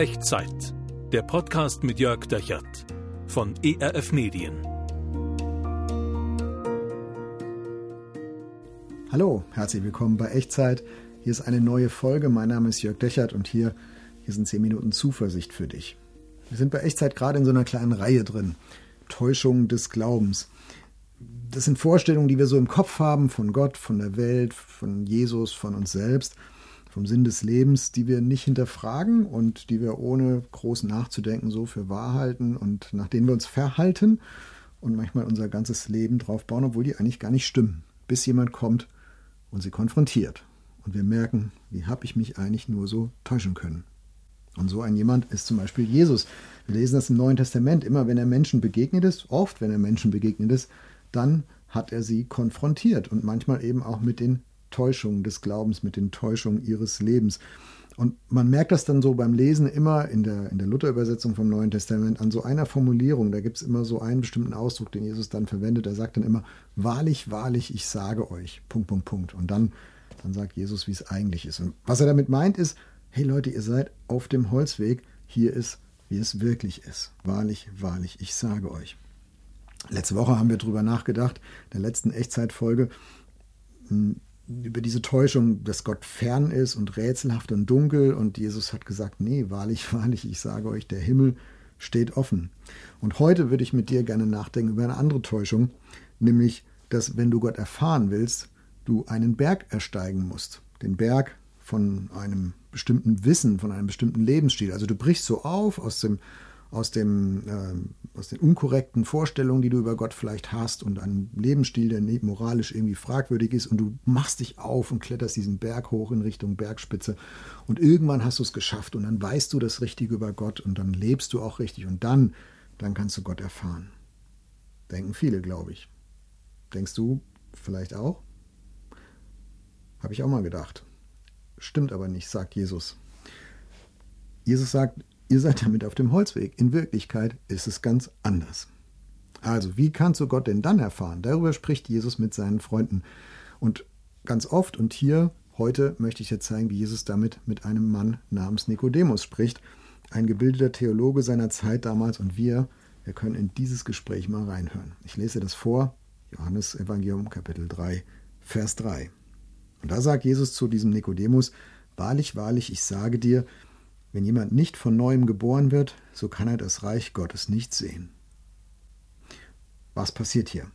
Echtzeit. Der Podcast mit Jörg Dechert von ERF Medien. Hallo, herzlich willkommen bei Echtzeit. Hier ist eine neue Folge. Mein Name ist Jörg Dechert und hier, hier sind 10 Minuten Zuversicht für dich. Wir sind bei Echtzeit gerade in so einer kleinen Reihe drin. Täuschung des Glaubens. Das sind Vorstellungen, die wir so im Kopf haben von Gott, von der Welt, von Jesus, von uns selbst, vom Sinn des Lebens, die wir nicht hinterfragen und die wir ohne groß nachzudenken so für wahr halten und nach denen wir uns verhalten und manchmal unser ganzes Leben drauf bauen, obwohl die eigentlich gar nicht stimmen, bis jemand kommt und sie konfrontiert. Und wir merken, wie habe ich mich eigentlich nur so täuschen können. Und so ein jemand ist zum Beispiel Jesus. Wir lesen das im Neuen Testament. Immer wenn er Menschen begegnet ist, oft wenn er Menschen begegnet ist, dann hat er sie konfrontiert und manchmal eben auch mit den Täuschungen des Glaubens, mit den Täuschungen ihres Lebens. Und man merkt das dann so beim Lesen immer in der, in der Luther-Übersetzung vom Neuen Testament an so einer Formulierung. Da gibt es immer so einen bestimmten Ausdruck, den Jesus dann verwendet. Er sagt dann immer, wahrlich, wahrlich, ich sage euch, Punkt, Punkt, Punkt. Und dann, dann sagt Jesus, wie es eigentlich ist. Und was er damit meint ist, hey Leute, ihr seid auf dem Holzweg, hier ist, wie es wirklich ist. Wahrlich, wahrlich, ich sage euch. Letzte Woche haben wir darüber nachgedacht, in der letzten Echtzeitfolge, hm, über diese Täuschung, dass Gott fern ist und rätselhaft und dunkel. Und Jesus hat gesagt, nee, wahrlich, wahrlich, ich sage euch, der Himmel steht offen. Und heute würde ich mit dir gerne nachdenken über eine andere Täuschung, nämlich, dass wenn du Gott erfahren willst, du einen Berg ersteigen musst. Den Berg von einem bestimmten Wissen, von einem bestimmten Lebensstil. Also du brichst so auf aus dem aus, dem, äh, aus den unkorrekten Vorstellungen, die du über Gott vielleicht hast und einen Lebensstil, der moralisch irgendwie fragwürdig ist und du machst dich auf und kletterst diesen Berg hoch in Richtung Bergspitze und irgendwann hast du es geschafft und dann weißt du das Richtige über Gott und dann lebst du auch richtig und dann, dann kannst du Gott erfahren. Denken viele, glaube ich. Denkst du vielleicht auch? Habe ich auch mal gedacht. Stimmt aber nicht, sagt Jesus. Jesus sagt, Ihr seid damit auf dem Holzweg. In Wirklichkeit ist es ganz anders. Also, wie kannst du Gott denn dann erfahren? Darüber spricht Jesus mit seinen Freunden. Und ganz oft und hier heute möchte ich dir zeigen, wie Jesus damit mit einem Mann namens Nikodemus spricht. Ein gebildeter Theologe seiner Zeit damals und wir, wir können in dieses Gespräch mal reinhören. Ich lese das vor, Johannes Evangelium Kapitel 3, Vers 3. Und da sagt Jesus zu diesem Nikodemus, Wahrlich, wahrlich, ich sage dir, wenn jemand nicht von neuem geboren wird, so kann er das Reich Gottes nicht sehen. Was passiert hier?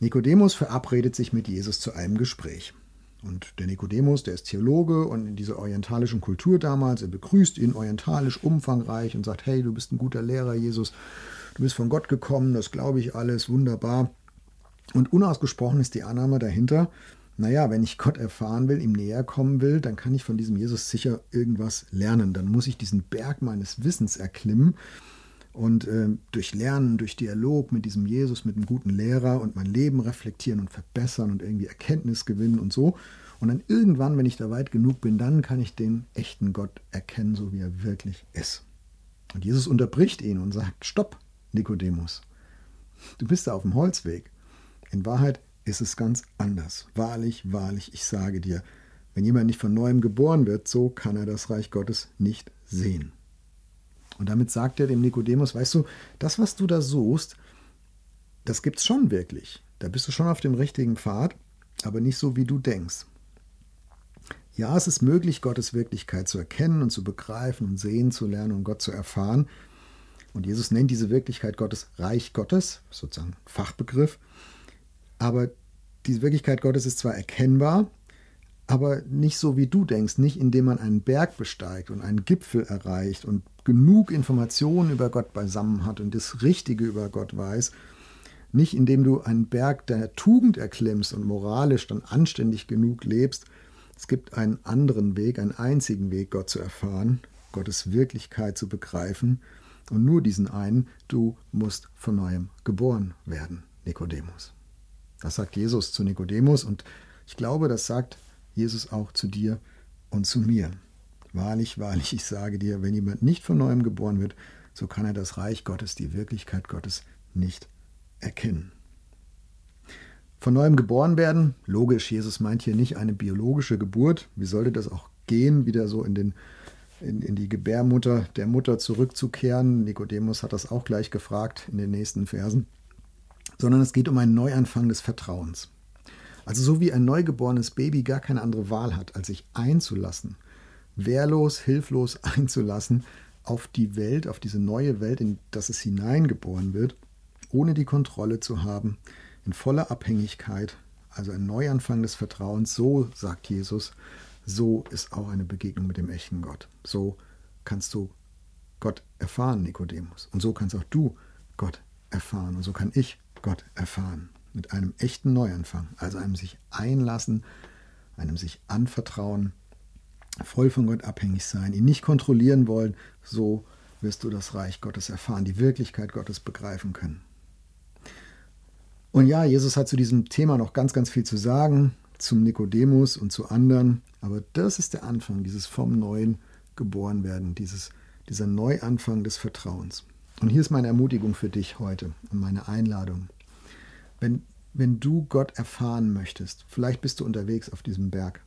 Nikodemus verabredet sich mit Jesus zu einem Gespräch. Und der Nikodemus, der ist Theologe und in dieser orientalischen Kultur damals, er begrüßt ihn orientalisch umfangreich und sagt, hey, du bist ein guter Lehrer, Jesus, du bist von Gott gekommen, das glaube ich alles, wunderbar. Und unausgesprochen ist die Annahme dahinter, naja, wenn ich Gott erfahren will, ihm näher kommen will, dann kann ich von diesem Jesus sicher irgendwas lernen. Dann muss ich diesen Berg meines Wissens erklimmen und äh, durch Lernen, durch Dialog mit diesem Jesus, mit einem guten Lehrer und mein Leben reflektieren und verbessern und irgendwie Erkenntnis gewinnen und so. Und dann irgendwann, wenn ich da weit genug bin, dann kann ich den echten Gott erkennen, so wie er wirklich ist. Und Jesus unterbricht ihn und sagt, stopp, Nikodemus, du bist da auf dem Holzweg. In Wahrheit ist es ganz anders. Wahrlich, wahrlich, ich sage dir, wenn jemand nicht von neuem geboren wird, so kann er das Reich Gottes nicht sehen. Und damit sagt er dem Nikodemus, weißt du, das, was du da suchst, das gibt es schon wirklich. Da bist du schon auf dem richtigen Pfad, aber nicht so, wie du denkst. Ja, es ist möglich, Gottes Wirklichkeit zu erkennen und zu begreifen und sehen zu lernen und Gott zu erfahren. Und Jesus nennt diese Wirklichkeit Gottes Reich Gottes, sozusagen Fachbegriff. Aber die Wirklichkeit Gottes ist zwar erkennbar, aber nicht so wie du denkst, nicht indem man einen Berg besteigt und einen Gipfel erreicht und genug Informationen über Gott beisammen hat und das Richtige über Gott weiß, nicht indem du einen Berg der Tugend erklimmst und moralisch dann anständig genug lebst. Es gibt einen anderen Weg, einen einzigen Weg, Gott zu erfahren, Gottes Wirklichkeit zu begreifen. Und nur diesen einen, du musst von neuem geboren werden, Nikodemus. Das sagt Jesus zu Nikodemus und ich glaube, das sagt Jesus auch zu dir und zu mir. Wahrlich, wahrlich, ich sage dir, wenn jemand nicht von neuem geboren wird, so kann er das Reich Gottes, die Wirklichkeit Gottes nicht erkennen. Von neuem geboren werden, logisch, Jesus meint hier nicht eine biologische Geburt. Wie sollte das auch gehen, wieder so in den in, in die Gebärmutter der Mutter zurückzukehren. Nikodemus hat das auch gleich gefragt in den nächsten Versen. Sondern es geht um einen Neuanfang des Vertrauens. Also so wie ein neugeborenes Baby gar keine andere Wahl hat, als sich einzulassen, wehrlos, hilflos einzulassen auf die Welt, auf diese neue Welt, in das es hineingeboren wird, ohne die Kontrolle zu haben, in voller Abhängigkeit, also ein Neuanfang des Vertrauens, so sagt Jesus, so ist auch eine Begegnung mit dem echten Gott. So kannst du Gott erfahren, Nikodemus. Und so kannst auch du Gott erfahren. Und so kann ich Gott erfahren. Mit einem echten Neuanfang, also einem sich einlassen, einem sich anvertrauen, voll von Gott abhängig sein, ihn nicht kontrollieren wollen, so wirst du das Reich Gottes erfahren, die Wirklichkeit Gottes begreifen können. Und ja, Jesus hat zu diesem Thema noch ganz, ganz viel zu sagen, zum Nikodemus und zu anderen, aber das ist der Anfang, dieses vom Neuen geboren werden, dieses, dieser Neuanfang des Vertrauens. Und hier ist meine Ermutigung für dich heute und meine Einladung. Wenn, wenn du Gott erfahren möchtest, vielleicht bist du unterwegs auf diesem Berg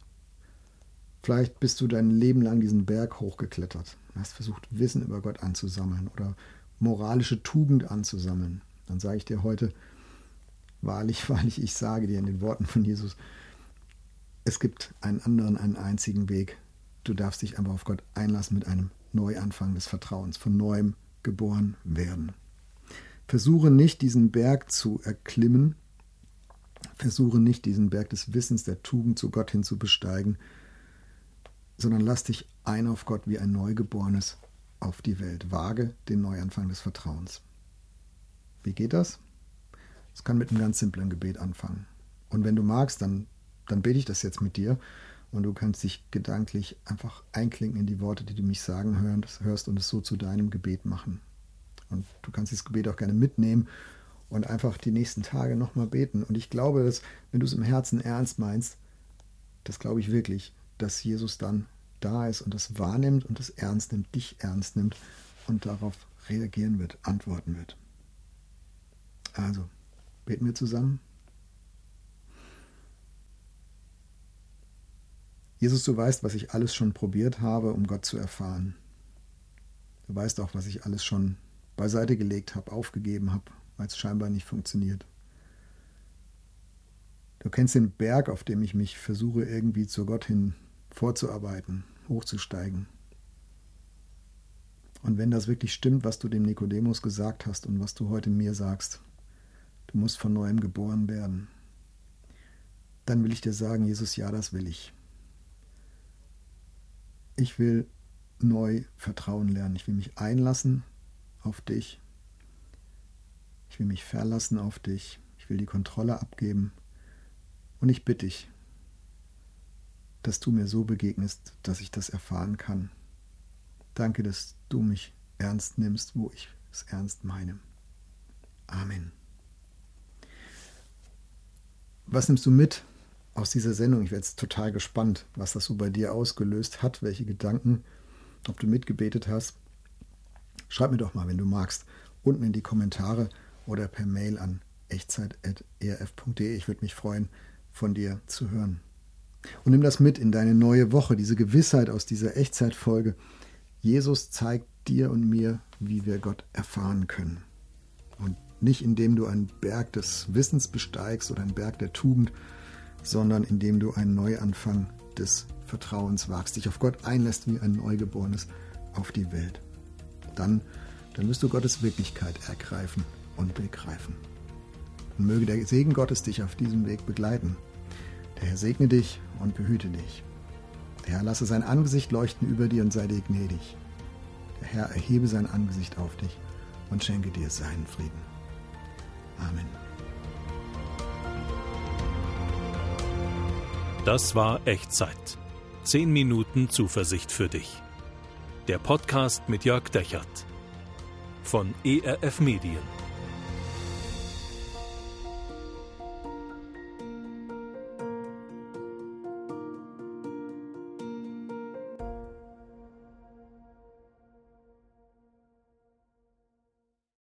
Vielleicht bist du dein Leben lang diesen Berg hochgeklettert, hast versucht, Wissen über Gott anzusammeln oder moralische Tugend anzusammeln. Dann sage ich dir heute, wahrlich, wahrlich, ich sage dir in den Worten von Jesus, es gibt einen anderen, einen einzigen Weg. Du darfst dich einfach auf Gott einlassen mit einem Neuanfang des Vertrauens, von neuem geboren werden. Versuche nicht, diesen Berg zu erklimmen. Versuche nicht, diesen Berg des Wissens, der Tugend zu Gott hin zu besteigen, sondern lass dich ein auf Gott wie ein Neugeborenes auf die Welt. Wage den Neuanfang des Vertrauens. Wie geht das? Es kann mit einem ganz simplen Gebet anfangen. Und wenn du magst, dann, dann bete ich das jetzt mit dir und du kannst dich gedanklich einfach einklinken in die Worte, die du mich sagen hörst und es so zu deinem Gebet machen. Kannst dieses Gebet auch gerne mitnehmen und einfach die nächsten Tage nochmal beten. Und ich glaube, dass wenn du es im Herzen ernst meinst, das glaube ich wirklich, dass Jesus dann da ist und das wahrnimmt und das ernst nimmt, dich ernst nimmt und darauf reagieren wird, antworten wird. Also, beten wir zusammen. Jesus, du weißt, was ich alles schon probiert habe, um Gott zu erfahren. Du weißt auch, was ich alles schon beiseite gelegt habe, aufgegeben habe, weil es scheinbar nicht funktioniert. Du kennst den Berg, auf dem ich mich versuche, irgendwie zu Gott hin vorzuarbeiten, hochzusteigen. Und wenn das wirklich stimmt, was du dem Nikodemus gesagt hast und was du heute mir sagst, du musst von neuem geboren werden, dann will ich dir sagen, Jesus, ja, das will ich. Ich will neu vertrauen lernen. Ich will mich einlassen auf dich. Ich will mich verlassen auf dich. Ich will die Kontrolle abgeben. Und ich bitte dich, dass du mir so begegnest, dass ich das erfahren kann. Danke, dass du mich ernst nimmst, wo ich es ernst meine. Amen. Was nimmst du mit aus dieser Sendung? Ich werde jetzt total gespannt, was das so bei dir ausgelöst hat, welche Gedanken, ob du mitgebetet hast. Schreib mir doch mal, wenn du magst, unten in die Kommentare oder per Mail an echtzeit.erf.de. Ich würde mich freuen, von dir zu hören. Und nimm das mit in deine neue Woche, diese Gewissheit aus dieser Echtzeitfolge. Jesus zeigt dir und mir, wie wir Gott erfahren können. Und nicht indem du einen Berg des Wissens besteigst oder einen Berg der Tugend, sondern indem du einen Neuanfang des Vertrauens wagst, dich auf Gott einlässt wie ein Neugeborenes auf die Welt. Dann, dann wirst du Gottes Wirklichkeit ergreifen und begreifen. Und möge der Segen Gottes dich auf diesem Weg begleiten. Der Herr segne dich und behüte dich. Der Herr lasse sein Angesicht leuchten über dir und sei dir gnädig. Der Herr erhebe sein Angesicht auf dich und schenke dir seinen Frieden. Amen. Das war Echtzeit. Zehn Minuten Zuversicht für dich. Der Podcast mit Jörg Dechert von ERF Medien.